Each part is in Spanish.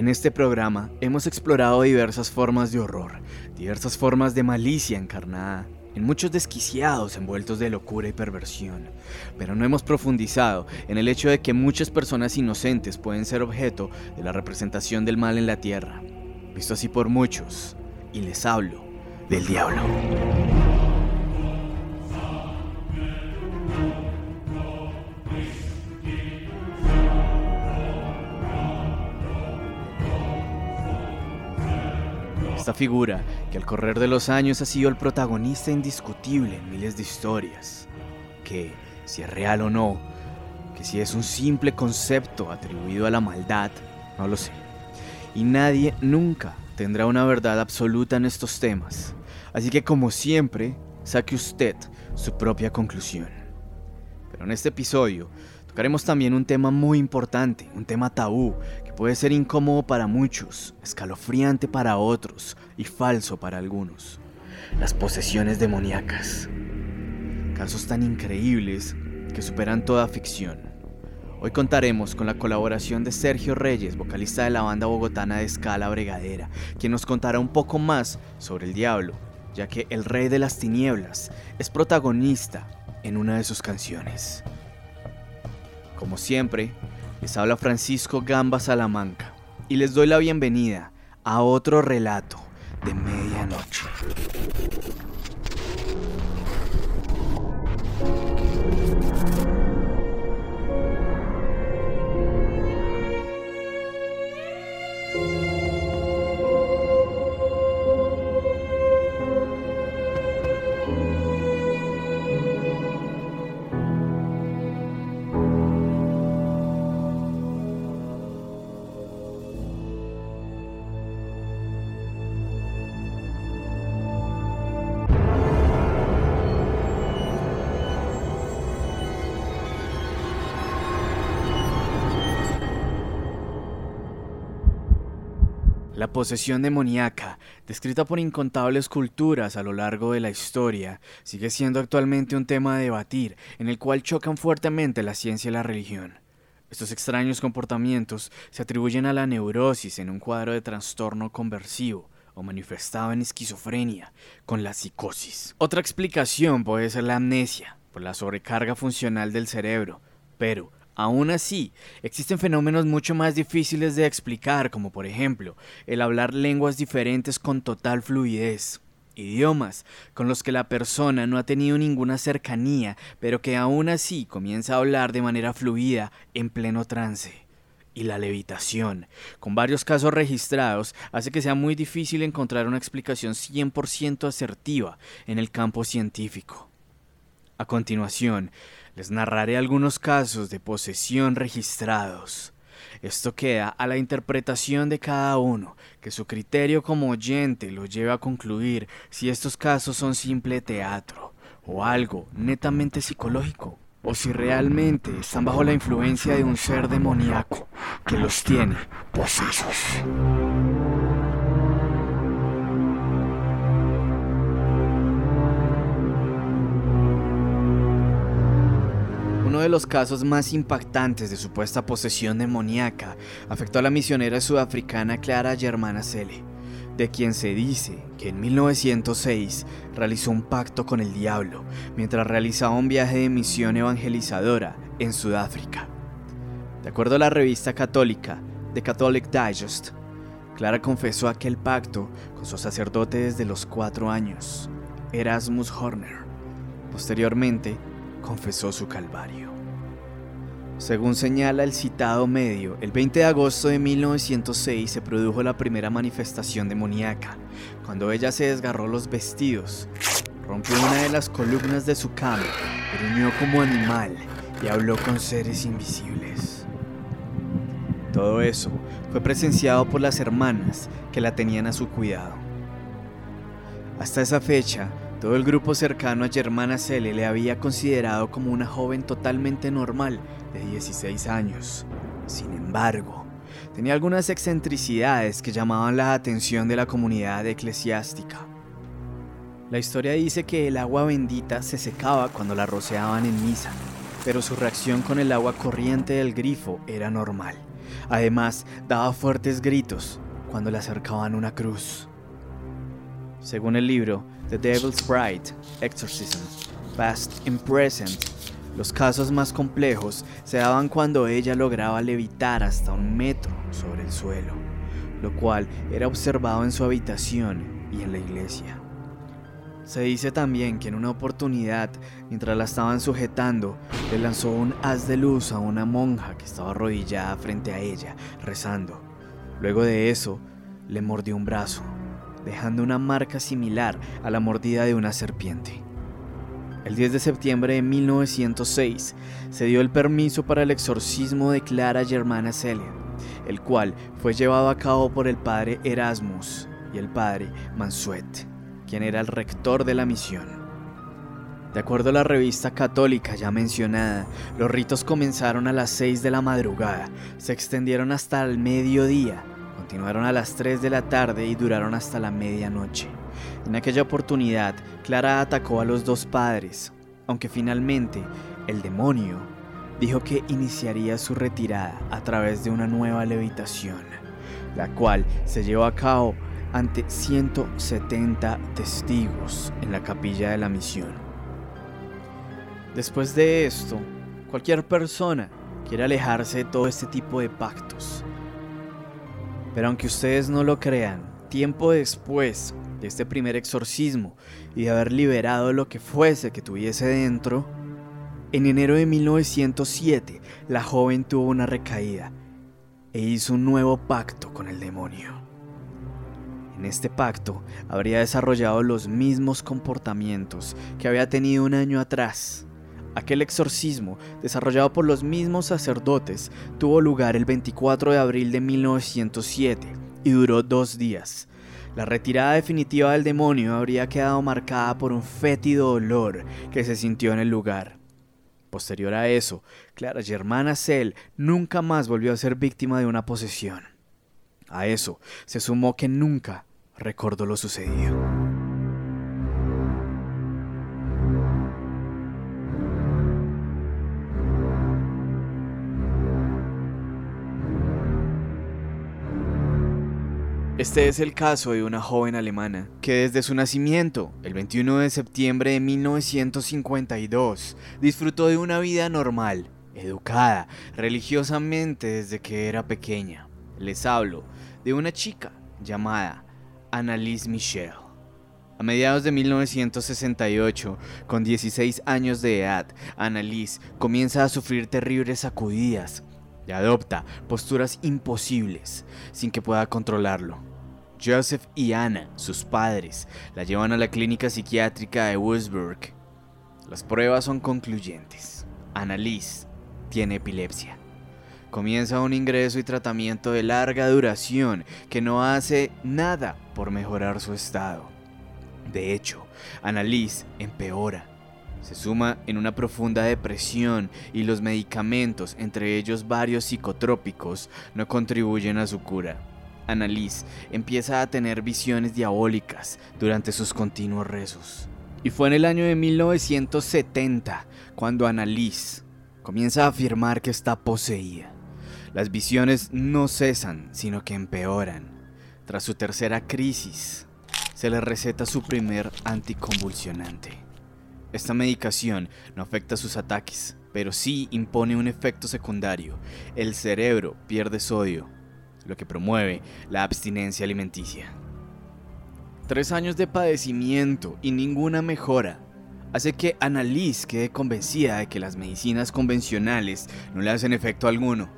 En este programa hemos explorado diversas formas de horror, diversas formas de malicia encarnada, en muchos desquiciados envueltos de locura y perversión, pero no hemos profundizado en el hecho de que muchas personas inocentes pueden ser objeto de la representación del mal en la tierra, visto así por muchos, y les hablo del diablo. Esta figura, que al correr de los años ha sido el protagonista indiscutible en miles de historias, que, si es real o no, que si es un simple concepto atribuido a la maldad, no lo sé. Y nadie nunca tendrá una verdad absoluta en estos temas. Así que como siempre, saque usted su propia conclusión. Pero en este episodio Tocaremos también un tema muy importante, un tema tabú, puede ser incómodo para muchos, escalofriante para otros y falso para algunos. Las posesiones demoníacas. Casos tan increíbles que superan toda ficción. Hoy contaremos con la colaboración de Sergio Reyes, vocalista de la banda bogotana de Escala Bregadera, quien nos contará un poco más sobre el diablo, ya que el rey de las tinieblas es protagonista en una de sus canciones. Como siempre, les habla Francisco Gamba Salamanca y les doy la bienvenida a otro relato de medianoche. La posesión demoníaca, descrita por incontables culturas a lo largo de la historia, sigue siendo actualmente un tema a debatir, en el cual chocan fuertemente la ciencia y la religión. Estos extraños comportamientos se atribuyen a la neurosis en un cuadro de trastorno conversivo o manifestado en esquizofrenia con la psicosis. Otra explicación puede ser la amnesia, por la sobrecarga funcional del cerebro, pero Aún así, existen fenómenos mucho más difíciles de explicar, como por ejemplo el hablar lenguas diferentes con total fluidez, idiomas con los que la persona no ha tenido ninguna cercanía, pero que aún así comienza a hablar de manera fluida en pleno trance. Y la levitación, con varios casos registrados, hace que sea muy difícil encontrar una explicación 100% asertiva en el campo científico. A continuación, les narraré algunos casos de posesión registrados. Esto queda a la interpretación de cada uno, que su criterio como oyente lo lleve a concluir si estos casos son simple teatro o algo netamente psicológico, o si realmente están bajo la influencia de un ser demoníaco que los tiene posesos. Uno de los casos más impactantes de supuesta posesión demoníaca afectó a la misionera sudafricana Clara Germana Cele, de quien se dice que en 1906 realizó un pacto con el diablo mientras realizaba un viaje de misión evangelizadora en Sudáfrica. De acuerdo a la revista católica The Catholic Digest, Clara confesó aquel pacto con su sacerdote desde los cuatro años, Erasmus Horner. Posteriormente, confesó su calvario. Según señala el citado medio, el 20 de agosto de 1906 se produjo la primera manifestación demoníaca, cuando ella se desgarró los vestidos, rompió una de las columnas de su cama, gruñó como animal y habló con seres invisibles. Todo eso fue presenciado por las hermanas que la tenían a su cuidado. Hasta esa fecha, todo el grupo cercano a Germana Cele le había considerado como una joven totalmente normal de 16 años. Sin embargo, tenía algunas excentricidades que llamaban la atención de la comunidad eclesiástica. La historia dice que el agua bendita se secaba cuando la rociaban en misa, pero su reacción con el agua corriente del grifo era normal, Además, daba fuertes gritos cuando le acercaban una cruz. Según el libro The Devil's Bride, Exorcism, Past and Present, los casos más complejos se daban cuando ella lograba levitar hasta un metro sobre el suelo, lo cual era observado en su habitación y en la iglesia. Se dice también que en una oportunidad, mientras la estaban sujetando, le lanzó un haz de luz a una monja que estaba arrodillada frente a ella, rezando. Luego de eso, le mordió un brazo, dejando una marca similar a la mordida de una serpiente. El 10 de septiembre de 1906 se dio el permiso para el exorcismo de Clara Germana Celia, el cual fue llevado a cabo por el padre Erasmus y el padre Mansuet, quien era el rector de la misión. De acuerdo a la revista católica ya mencionada, los ritos comenzaron a las 6 de la madrugada, se extendieron hasta el mediodía, continuaron a las 3 de la tarde y duraron hasta la medianoche. En aquella oportunidad, Clara atacó a los dos padres, aunque finalmente el demonio dijo que iniciaría su retirada a través de una nueva levitación, la cual se llevó a cabo ante 170 testigos en la capilla de la misión. Después de esto, cualquier persona quiere alejarse de todo este tipo de pactos. Pero aunque ustedes no lo crean, tiempo después de este primer exorcismo y de haber liberado lo que fuese que tuviese dentro, en enero de 1907 la joven tuvo una recaída e hizo un nuevo pacto con el demonio. En este pacto habría desarrollado los mismos comportamientos que había tenido un año atrás. Aquel exorcismo, desarrollado por los mismos sacerdotes, tuvo lugar el 24 de abril de 1907 y duró dos días, la retirada definitiva del demonio habría quedado marcada por un fétido olor que se sintió en el lugar. Posterior a eso, Clara Germana Cell nunca más volvió a ser víctima de una posesión. A eso se sumó que nunca recordó lo sucedido. Este es el caso de una joven alemana que desde su nacimiento, el 21 de septiembre de 1952, disfrutó de una vida normal, educada religiosamente desde que era pequeña. Les hablo de una chica llamada Annalise Michel. A mediados de 1968, con 16 años de edad, Annalise comienza a sufrir terribles sacudidas y adopta posturas imposibles sin que pueda controlarlo. Joseph y Anna, sus padres, la llevan a la clínica psiquiátrica de Wurzburg. Las pruebas son concluyentes. Annalise tiene epilepsia. Comienza un ingreso y tratamiento de larga duración que no hace nada por mejorar su estado. De hecho, Annalise empeora. Se suma en una profunda depresión y los medicamentos, entre ellos varios psicotrópicos, no contribuyen a su cura. Annalise empieza a tener visiones diabólicas durante sus continuos rezos. Y fue en el año de 1970 cuando Annalise comienza a afirmar que está poseída. Las visiones no cesan, sino que empeoran. Tras su tercera crisis, se le receta su primer anticonvulsionante. Esta medicación no afecta sus ataques, pero sí impone un efecto secundario. El cerebro pierde sodio lo que promueve la abstinencia alimenticia. Tres años de padecimiento y ninguna mejora hace que Annalise quede convencida de que las medicinas convencionales no le hacen efecto alguno.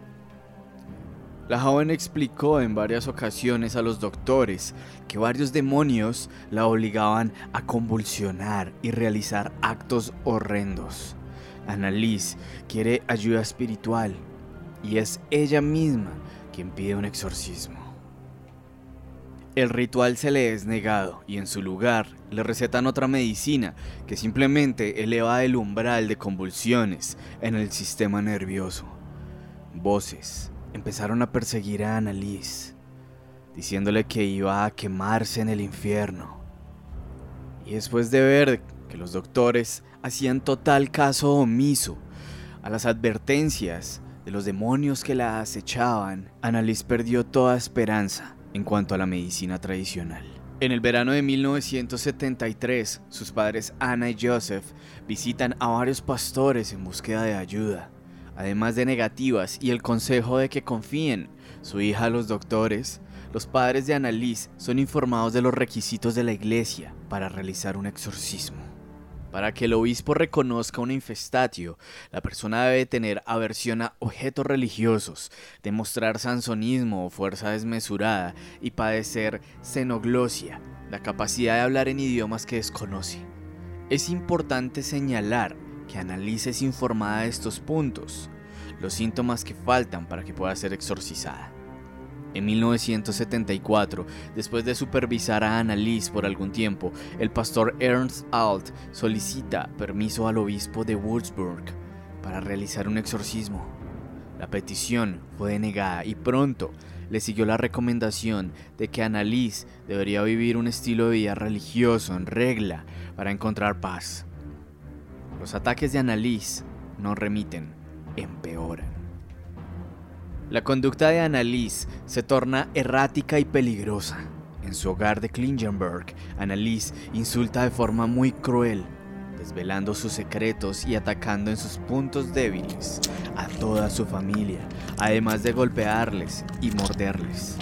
La joven explicó en varias ocasiones a los doctores que varios demonios la obligaban a convulsionar y realizar actos horrendos. Annalise quiere ayuda espiritual y es ella misma quien pide un exorcismo. El ritual se le es negado y en su lugar le recetan otra medicina que simplemente eleva el umbral de convulsiones en el sistema nervioso. Voces empezaron a perseguir a Annalise, diciéndole que iba a quemarse en el infierno. Y después de ver que los doctores hacían total caso omiso a las advertencias de los demonios que la acechaban, Annalise perdió toda esperanza en cuanto a la medicina tradicional. En el verano de 1973, sus padres Anna y Joseph visitan a varios pastores en búsqueda de ayuda. Además de negativas y el consejo de que confíen su hija a los doctores, los padres de Annalise son informados de los requisitos de la iglesia para realizar un exorcismo. Para que el obispo reconozca un infestatio, la persona debe tener aversión a objetos religiosos, demostrar sansonismo o fuerza desmesurada y padecer xenoglosia, la capacidad de hablar en idiomas que desconoce. Es importante señalar que Annalise es informada de estos puntos, los síntomas que faltan para que pueda ser exorcizada. En 1974, después de supervisar a Annalise por algún tiempo, el pastor Ernst Alt solicita permiso al obispo de Würzburg para realizar un exorcismo. La petición fue denegada y pronto le siguió la recomendación de que Annalise debería vivir un estilo de vida religioso en regla para encontrar paz. Los ataques de Annalise no remiten, empeoran. La conducta de Annalise se torna errática y peligrosa. En su hogar de Klingenberg, Annalise insulta de forma muy cruel, desvelando sus secretos y atacando en sus puntos débiles a toda su familia, además de golpearles y morderles.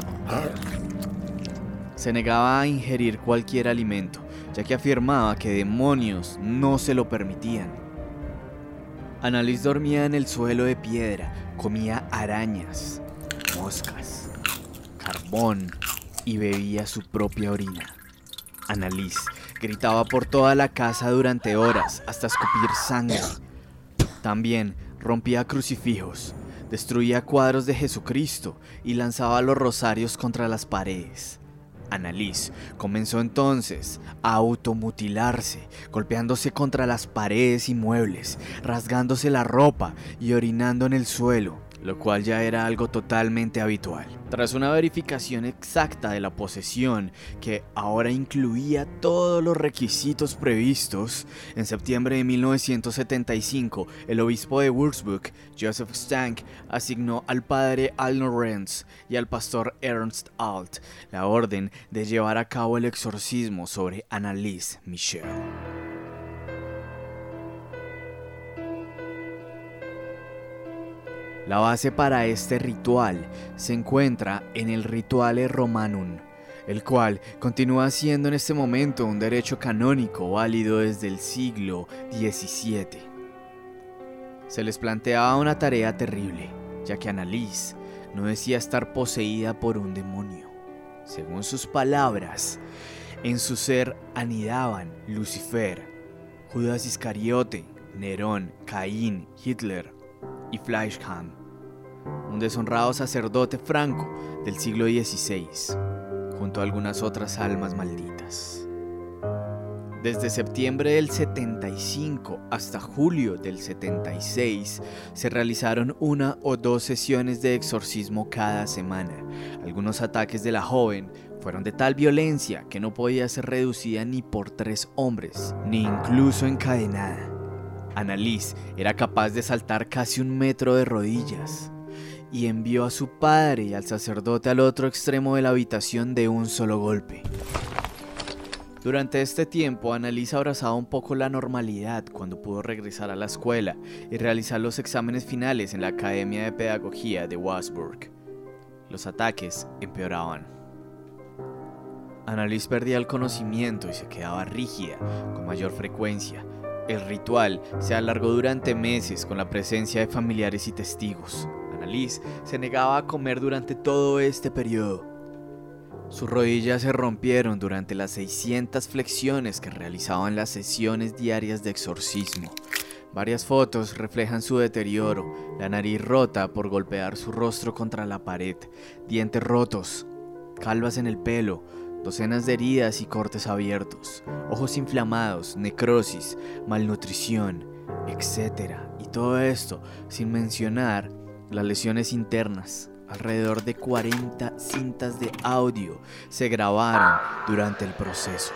Se negaba a ingerir cualquier alimento, ya que afirmaba que demonios no se lo permitían. Annalise dormía en el suelo de piedra, comía arañas, moscas, carbón y bebía su propia orina. Annalise gritaba por toda la casa durante horas hasta escupir sangre. También rompía crucifijos, destruía cuadros de Jesucristo y lanzaba los rosarios contra las paredes. Annalise comenzó entonces a automutilarse, golpeándose contra las paredes y muebles, rasgándose la ropa y orinando en el suelo lo cual ya era algo totalmente habitual. Tras una verificación exacta de la posesión, que ahora incluía todos los requisitos previstos, en septiembre de 1975, el obispo de Würzburg, Joseph Stank, asignó al padre Al Lorenz y al pastor Ernst Alt la orden de llevar a cabo el exorcismo sobre Annalise Michel. La base para este ritual se encuentra en el Rituale Romanum, el cual continúa siendo en este momento un derecho canónico válido desde el siglo XVII. Se les planteaba una tarea terrible, ya que Annalise no decía estar poseída por un demonio. Según sus palabras, en su ser anidaban Lucifer, Judas Iscariote, Nerón, Caín, Hitler y Fleischham un deshonrado sacerdote franco del siglo XVI, junto a algunas otras almas malditas. Desde septiembre del 75 hasta julio del 76 se realizaron una o dos sesiones de exorcismo cada semana. Algunos ataques de la joven fueron de tal violencia que no podía ser reducida ni por tres hombres, ni incluso encadenada. Annalise era capaz de saltar casi un metro de rodillas y envió a su padre y al sacerdote al otro extremo de la habitación de un solo golpe. Durante este tiempo, Annalisa abrazaba un poco la normalidad cuando pudo regresar a la escuela y realizar los exámenes finales en la Academia de Pedagogía de Wasburg. Los ataques empeoraban. Annalise perdía el conocimiento y se quedaba rígida con mayor frecuencia. El ritual se alargó durante meses con la presencia de familiares y testigos. Se negaba a comer durante todo este periodo. Sus rodillas se rompieron durante las 600 flexiones que realizaban las sesiones diarias de exorcismo. Varias fotos reflejan su deterioro, la nariz rota por golpear su rostro contra la pared, dientes rotos, calvas en el pelo, docenas de heridas y cortes abiertos, ojos inflamados, necrosis, malnutrición, etc. Y todo esto sin mencionar las lesiones internas. Alrededor de 40 cintas de audio se grabaron durante el proceso.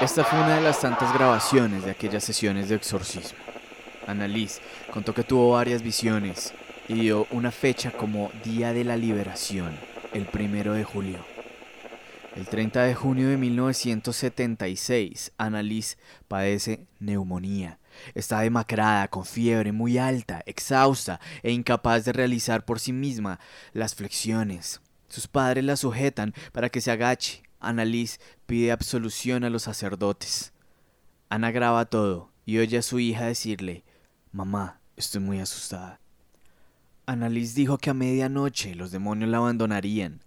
Esta fue una de las tantas grabaciones de aquellas sesiones de exorcismo. Annalise contó que tuvo varias visiones y dio una fecha como Día de la Liberación, el primero de julio. El 30 de junio de 1976, Annalise padece neumonía. Está demacrada, con fiebre muy alta, exhausta e incapaz de realizar por sí misma las flexiones. Sus padres la sujetan para que se agache. Annalise pide absolución a los sacerdotes. Ana graba todo y oye a su hija decirle, Mamá, estoy muy asustada. Annalise dijo que a medianoche los demonios la abandonarían,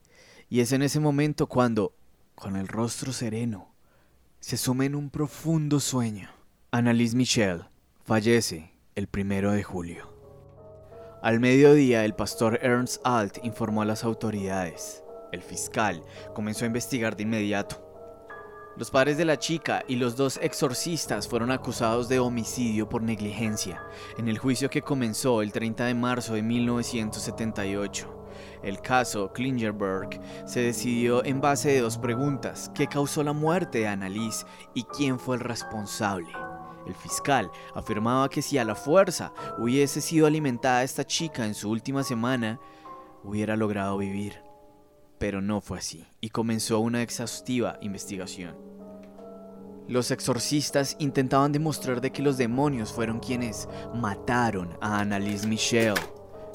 y es en ese momento cuando, con el rostro sereno, se suma en un profundo sueño. Annalise Michel fallece el primero de julio. Al mediodía, el pastor Ernst Alt informó a las autoridades. El fiscal comenzó a investigar de inmediato. Los padres de la chica y los dos exorcistas fueron acusados de homicidio por negligencia en el juicio que comenzó el 30 de marzo de 1978. El caso Klingerberg se decidió en base de dos preguntas, ¿qué causó la muerte de Annalise y quién fue el responsable? El fiscal afirmaba que si a la fuerza hubiese sido alimentada esta chica en su última semana, hubiera logrado vivir pero no fue así, y comenzó una exhaustiva investigación. Los exorcistas intentaban demostrar de que los demonios fueron quienes mataron a Annalise Michel,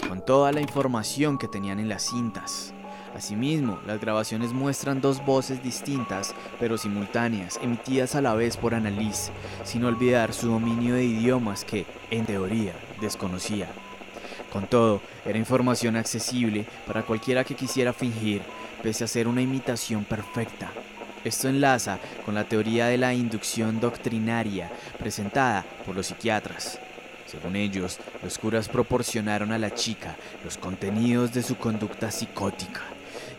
con toda la información que tenían en las cintas. Asimismo, las grabaciones muestran dos voces distintas pero simultáneas, emitidas a la vez por Annalise, sin olvidar su dominio de idiomas que, en teoría, desconocía. Con todo, era información accesible para cualquiera que quisiera fingir, pese a ser una imitación perfecta. Esto enlaza con la teoría de la inducción doctrinaria presentada por los psiquiatras. Según ellos, los curas proporcionaron a la chica los contenidos de su conducta psicótica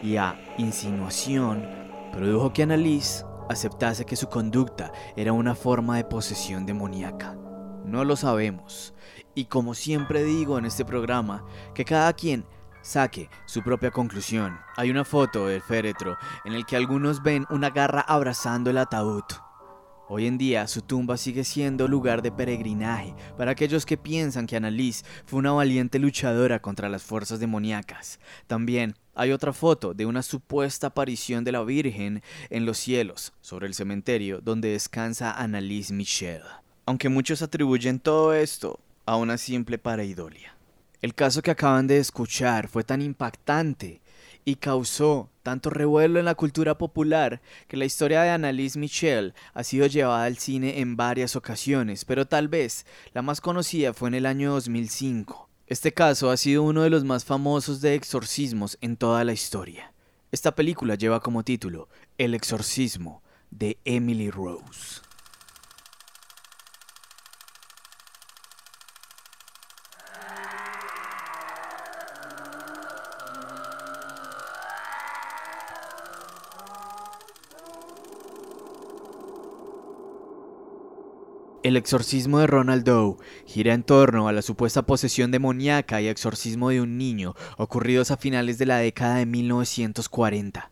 y a insinuación produjo que Annalise aceptase que su conducta era una forma de posesión demoníaca. No lo sabemos, y como siempre digo en este programa, que cada quien saque su propia conclusión. Hay una foto del féretro en el que algunos ven una garra abrazando el ataúd. Hoy en día su tumba sigue siendo lugar de peregrinaje para aquellos que piensan que Annalise fue una valiente luchadora contra las fuerzas demoníacas. También hay otra foto de una supuesta aparición de la Virgen en los cielos sobre el cementerio donde descansa Annalise Michel. Aunque muchos atribuyen todo esto a una simple pareidolia. El caso que acaban de escuchar fue tan impactante y causó tanto revuelo en la cultura popular que la historia de Annalise Michel ha sido llevada al cine en varias ocasiones, pero tal vez la más conocida fue en el año 2005. Este caso ha sido uno de los más famosos de exorcismos en toda la historia. Esta película lleva como título El exorcismo de Emily Rose. El exorcismo de Ronald Doe gira en torno a la supuesta posesión demoníaca y exorcismo de un niño ocurridos a finales de la década de 1940.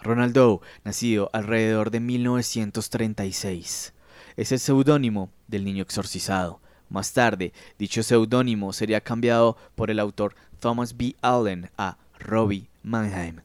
Ronald Doe, nacido alrededor de 1936, es el seudónimo del niño exorcizado. Más tarde, dicho seudónimo sería cambiado por el autor Thomas B. Allen a Robbie Mannheim.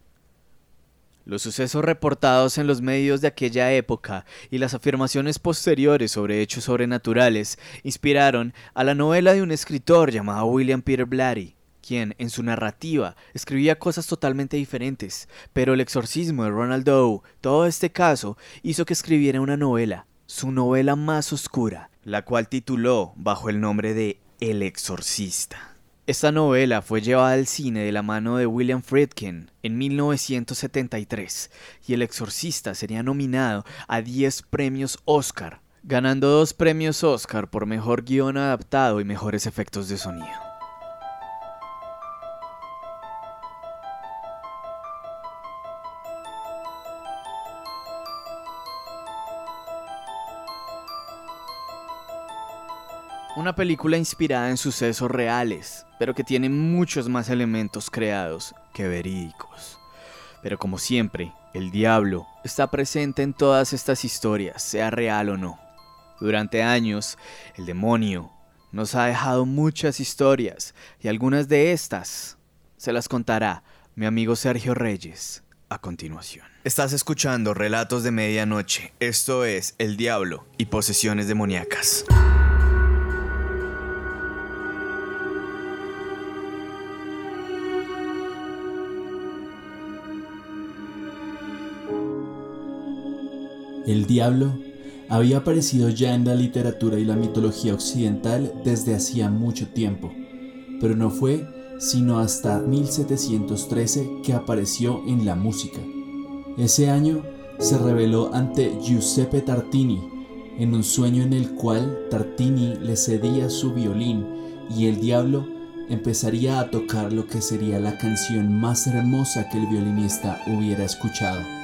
Los sucesos reportados en los medios de aquella época y las afirmaciones posteriores sobre hechos sobrenaturales inspiraron a la novela de un escritor llamado William Peter Blatty, quien en su narrativa escribía cosas totalmente diferentes, pero el exorcismo de Ronald Doe, todo este caso, hizo que escribiera una novela, su novela más oscura, la cual tituló bajo el nombre de El exorcista. Esta novela fue llevada al cine de la mano de William Friedkin en 1973 y El Exorcista sería nominado a 10 premios Oscar, ganando dos premios Oscar por mejor guion adaptado y mejores efectos de sonido. Una película inspirada en sucesos reales, pero que tiene muchos más elementos creados que verídicos. Pero como siempre, el diablo está presente en todas estas historias, sea real o no. Durante años, el demonio nos ha dejado muchas historias y algunas de estas se las contará mi amigo Sergio Reyes a continuación. Estás escuchando Relatos de Medianoche. Esto es El Diablo y Posesiones Demoníacas. El diablo había aparecido ya en la literatura y la mitología occidental desde hacía mucho tiempo, pero no fue sino hasta 1713 que apareció en la música. Ese año se reveló ante Giuseppe Tartini en un sueño en el cual Tartini le cedía su violín y el diablo empezaría a tocar lo que sería la canción más hermosa que el violinista hubiera escuchado.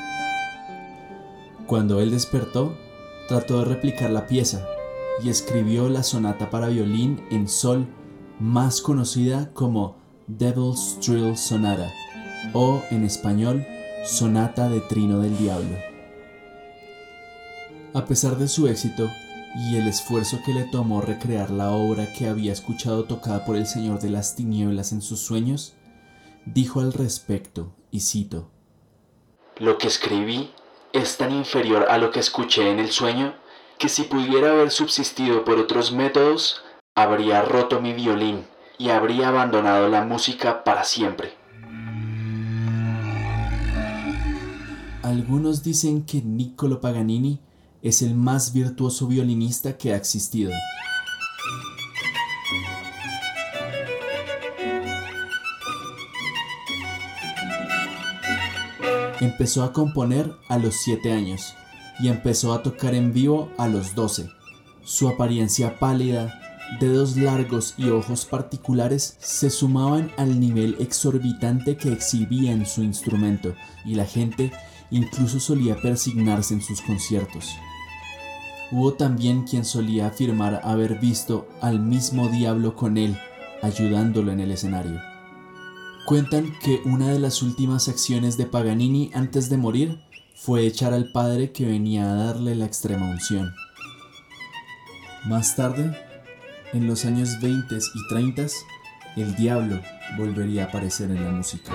Cuando él despertó, trató de replicar la pieza y escribió la sonata para violín en sol más conocida como Devil's Trill Sonata o en español Sonata de Trino del Diablo. A pesar de su éxito y el esfuerzo que le tomó recrear la obra que había escuchado tocada por el Señor de las Tinieblas en sus sueños, dijo al respecto, y cito, Lo que escribí es tan inferior a lo que escuché en el sueño que si pudiera haber subsistido por otros métodos, habría roto mi violín y habría abandonado la música para siempre. Algunos dicen que Niccolo Paganini es el más virtuoso violinista que ha existido. Empezó a componer a los 7 años y empezó a tocar en vivo a los 12. Su apariencia pálida, dedos largos y ojos particulares se sumaban al nivel exorbitante que exhibía en su instrumento y la gente incluso solía persignarse en sus conciertos. Hubo también quien solía afirmar haber visto al mismo diablo con él, ayudándolo en el escenario. Cuentan que una de las últimas acciones de Paganini antes de morir fue echar al padre que venía a darle la extrema unción. Más tarde, en los años 20 y 30, el diablo volvería a aparecer en la música.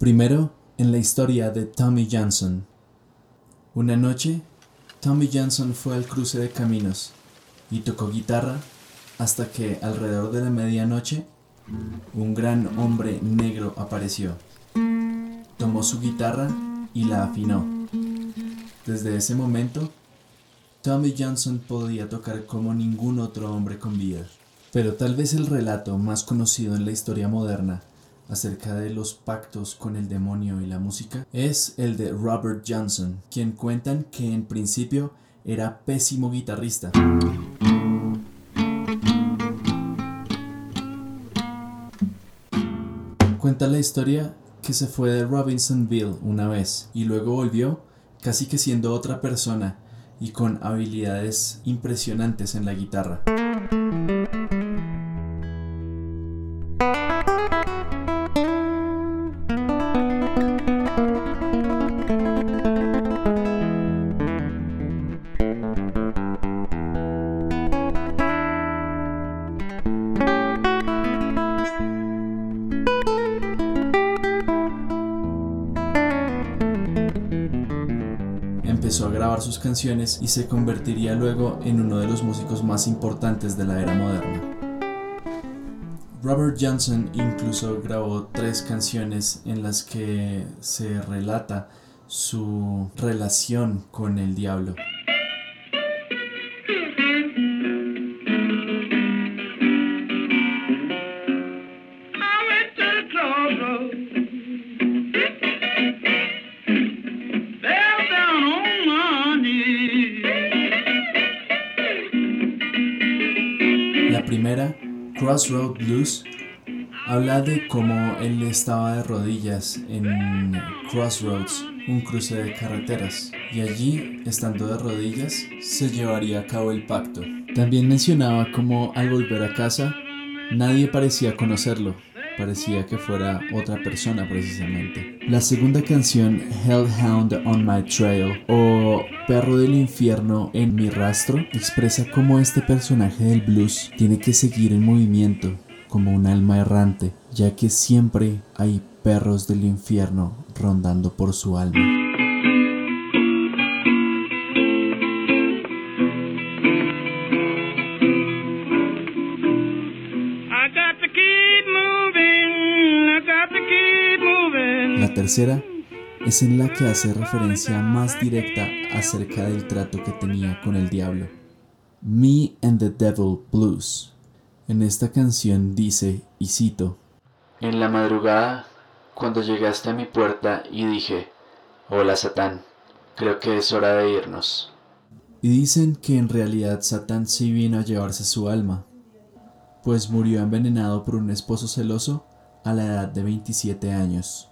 Primero, en la historia de Tommy Johnson. Una noche, Tommy Johnson fue al cruce de caminos y tocó guitarra hasta que alrededor de la medianoche un gran hombre negro apareció. Tomó su guitarra y la afinó. Desde ese momento, Tommy Johnson podía tocar como ningún otro hombre con vida. Pero tal vez el relato más conocido en la historia moderna acerca de los pactos con el demonio y la música es el de Robert Johnson, quien cuentan que en principio era pésimo guitarrista. Cuenta la historia que se fue de Robinsonville una vez y luego volvió casi que siendo otra persona y con habilidades impresionantes en la guitarra. Canciones y se convertiría luego en uno de los músicos más importantes de la era moderna. Robert Johnson incluso grabó tres canciones en las que se relata su relación con el diablo. Crossroad Blues habla de cómo él estaba de rodillas en Crossroads, un cruce de carreteras, y allí, estando de rodillas, se llevaría a cabo el pacto. También mencionaba cómo al volver a casa, nadie parecía conocerlo, parecía que fuera otra persona precisamente. La segunda canción, Hellhound on My Trail o Perro del Infierno en mi rastro, expresa cómo este personaje del blues tiene que seguir en movimiento como un alma errante, ya que siempre hay perros del infierno rondando por su alma. Tercera es en la que hace referencia más directa acerca del trato que tenía con el diablo. Me and the Devil Blues. En esta canción dice, y cito, En la madrugada, cuando llegaste a mi puerta y dije, Hola Satán, creo que es hora de irnos. Y dicen que en realidad Satán sí vino a llevarse su alma, pues murió envenenado por un esposo celoso a la edad de 27 años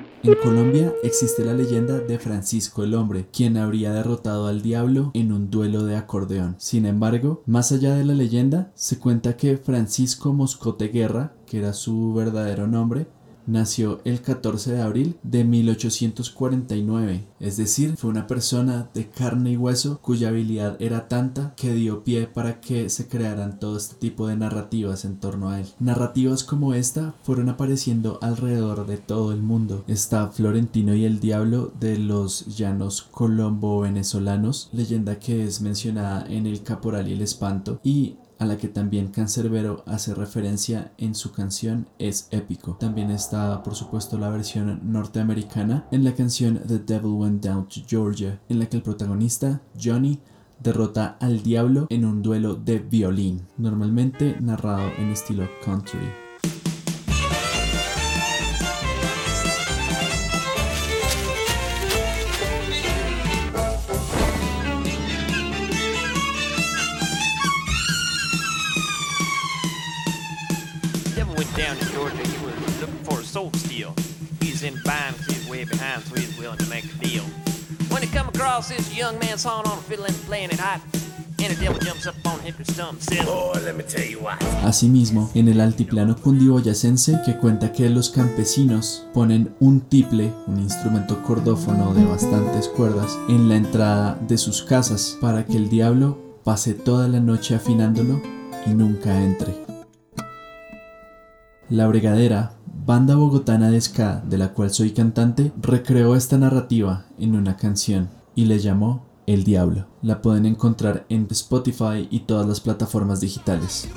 En Colombia existe la leyenda de Francisco el Hombre, quien habría derrotado al diablo en un duelo de acordeón. Sin embargo, más allá de la leyenda, se cuenta que Francisco Moscote Guerra, que era su verdadero nombre, nació el 14 de abril de 1849, es decir, fue una persona de carne y hueso cuya habilidad era tanta que dio pie para que se crearan todo este tipo de narrativas en torno a él. Narrativas como esta fueron apareciendo alrededor de todo el mundo. Está Florentino y el Diablo de los llanos colombo-venezolanos, leyenda que es mencionada en El Caporal y el Espanto, y a la que también Cancerbero hace referencia en su canción es épico. También está, por supuesto, la versión norteamericana en la canción The Devil Went Down to Georgia, en la que el protagonista, Johnny, derrota al diablo en un duelo de violín, normalmente narrado en estilo country. Asimismo, en el altiplano cundiboyacense que cuenta que los campesinos ponen un tiple, un instrumento cordófono de bastantes cuerdas, en la entrada de sus casas para que el diablo pase toda la noche afinándolo y nunca entre. La Bregadera, banda bogotana de ska de la cual soy cantante, recreó esta narrativa en una canción y le llamó El Diablo. La pueden encontrar en Spotify y todas las plataformas digitales.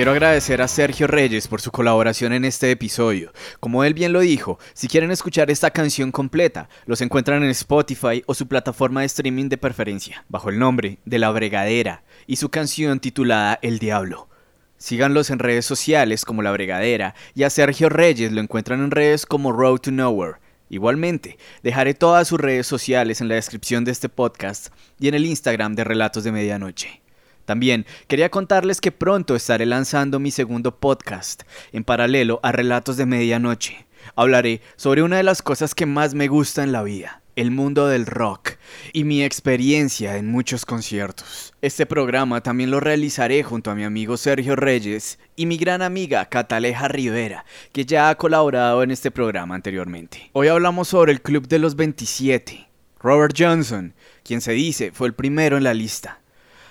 Quiero agradecer a Sergio Reyes por su colaboración en este episodio. Como él bien lo dijo, si quieren escuchar esta canción completa, los encuentran en Spotify o su plataforma de streaming de preferencia, bajo el nombre de La Bregadera y su canción titulada El Diablo. Síganlos en redes sociales como La Bregadera y a Sergio Reyes lo encuentran en redes como Road to Nowhere. Igualmente, dejaré todas sus redes sociales en la descripción de este podcast y en el Instagram de Relatos de Medianoche. También quería contarles que pronto estaré lanzando mi segundo podcast, en paralelo a Relatos de Medianoche. Hablaré sobre una de las cosas que más me gusta en la vida, el mundo del rock y mi experiencia en muchos conciertos. Este programa también lo realizaré junto a mi amigo Sergio Reyes y mi gran amiga Cataleja Rivera, que ya ha colaborado en este programa anteriormente. Hoy hablamos sobre el Club de los 27, Robert Johnson, quien se dice fue el primero en la lista.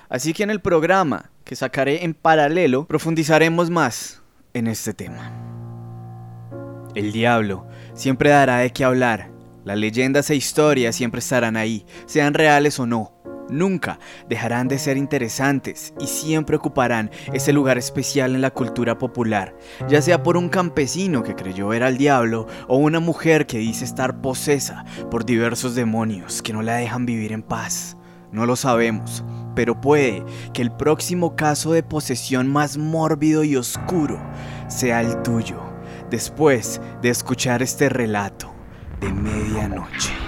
Así que en el programa que sacaré en paralelo profundizaremos más en este tema. El diablo siempre dará de qué hablar. Las leyendas e historias siempre estarán ahí, sean reales o no. Nunca dejarán de ser interesantes y siempre ocuparán ese lugar especial en la cultura popular, ya sea por un campesino que creyó ver al diablo o una mujer que dice estar posesa por diversos demonios que no la dejan vivir en paz. No lo sabemos, pero puede que el próximo caso de posesión más mórbido y oscuro sea el tuyo, después de escuchar este relato de medianoche.